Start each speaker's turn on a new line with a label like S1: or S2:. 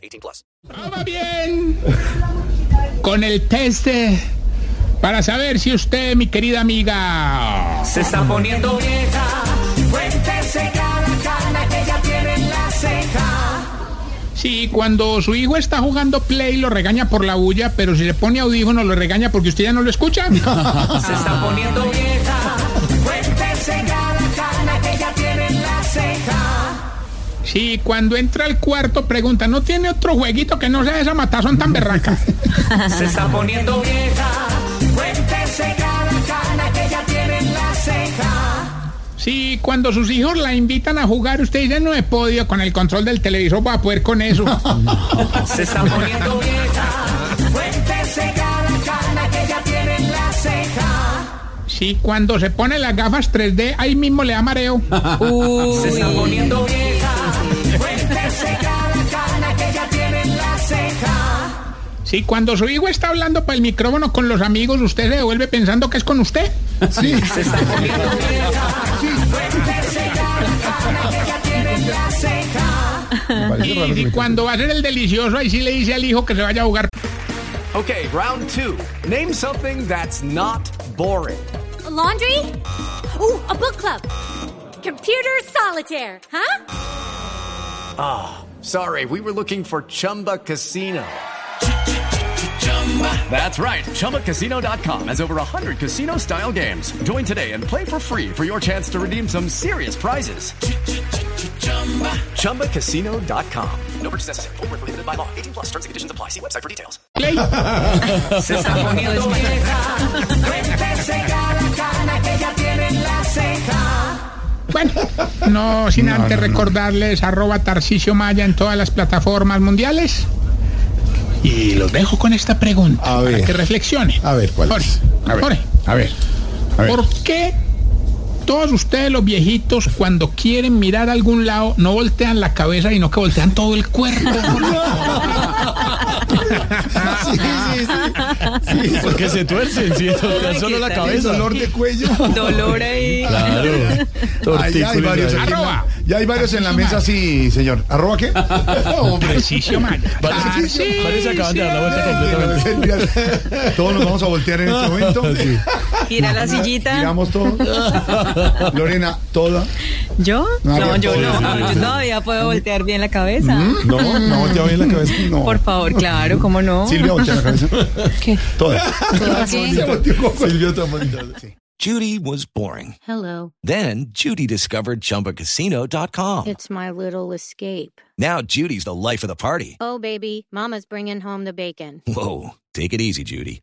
S1: 18 plus.
S2: Vamos bien con el test para saber si usted, mi querida amiga,
S3: Se está poniendo vieja, cuéntese cada cana que ya tiene en la ceja.
S2: si cuando su hijo está jugando play lo regaña por la bulla, pero si le pone audífono lo regaña porque usted ya no lo escucha.
S3: Se está poniendo vieja,
S2: Si cuando entra al cuarto pregunta, ¿no tiene otro jueguito que no sea esa matazón tan berraca?
S3: Se está poniendo vieja, cuéntese cada cana que ya tiene en la ceja.
S2: Si cuando sus hijos la invitan a jugar, usted dice, no he podido con el control del televisor para poder con eso.
S3: Se está poniendo vieja, cuéntese cada cana que ya tiene en la ceja.
S2: Si cuando se pone las gafas 3D, ahí mismo le da mareo.
S3: Se está poniendo vieja,
S2: Si cuando su hijo está hablando para el micrófono con los amigos, usted se devuelve pensando que es con usted.
S3: Se está poniendo la ceja.
S2: Y si cuando va a ser el delicioso, ahí sí le dice al hijo que se vaya a jugar.
S4: Okay, round two. Name something that's not boring.
S5: A laundry? Ooh, a book club. Computer solitaire, huh?
S4: Sorry, we were looking for Chumba Casino. That's right. ChumbaCasino.com has over 100 casino style games. Join today and play for free for your chance to redeem some serious prizes. ChumbaCasino.com.
S1: No purchase necessary. Void were prohibited by law. 18 plus. Terms and conditions apply. See website for details.
S2: Play.
S3: Se está poniendo vieja, cuéntese cada cana que ya tiene en la ceja.
S2: Bueno, no sin antes recordarles arroba Tarcicio Maya en todas las plataformas mundiales. Y los dejo con esta pregunta
S6: A
S2: para
S6: ver.
S2: que reflexione.
S6: A ver, ¿cuál
S2: Jorge,
S6: es? A ver,
S2: Jorge,
S6: a ver, a ver.
S2: ¿por qué todos ustedes los viejitos cuando quieren mirar a algún lado no voltean la cabeza sino que voltean todo el cuerpo?
S6: Sí, sí, sí.
S7: Porque se tuercen, sí, solo la cabeza.
S6: Dolor de cuello.
S8: Dolor ahí.
S7: Claro.
S6: Ay, ya hay varios aquí.
S2: Arroba.
S6: Ya hay varios en la mesa, sí, señor. ¿Arroba qué? Hombre.
S2: Tarcisio Maya.
S7: Parece, parece acaban de dar la vuelta completamente.
S6: Todos nos vamos a voltear en este momento.
S8: Gira la sillita.
S6: Giramos todos. Lorena, toda.
S8: ¿Yo?
S6: No,
S8: No, yo no.
S6: sí,
S8: Yo todavía puedo voltear bien la cabeza. ¿Mm?
S6: No, no voltea bien la cabeza. No.
S8: Por favor, claro, ¿cómo no?
S6: Silvia, voltea la cabeza.
S8: ¿Qué?
S6: Toda.
S8: ¿Qué?
S6: Se volteó como- Silvia también. Sí.
S1: Judy was boring.
S5: Hello.
S1: Then Judy discovered ChumbaCasino.com.
S5: It's my little escape.
S1: Now Judy's the life of the party.
S5: Oh, baby, Mama's bringing home the bacon.
S1: Whoa, take it easy, Judy.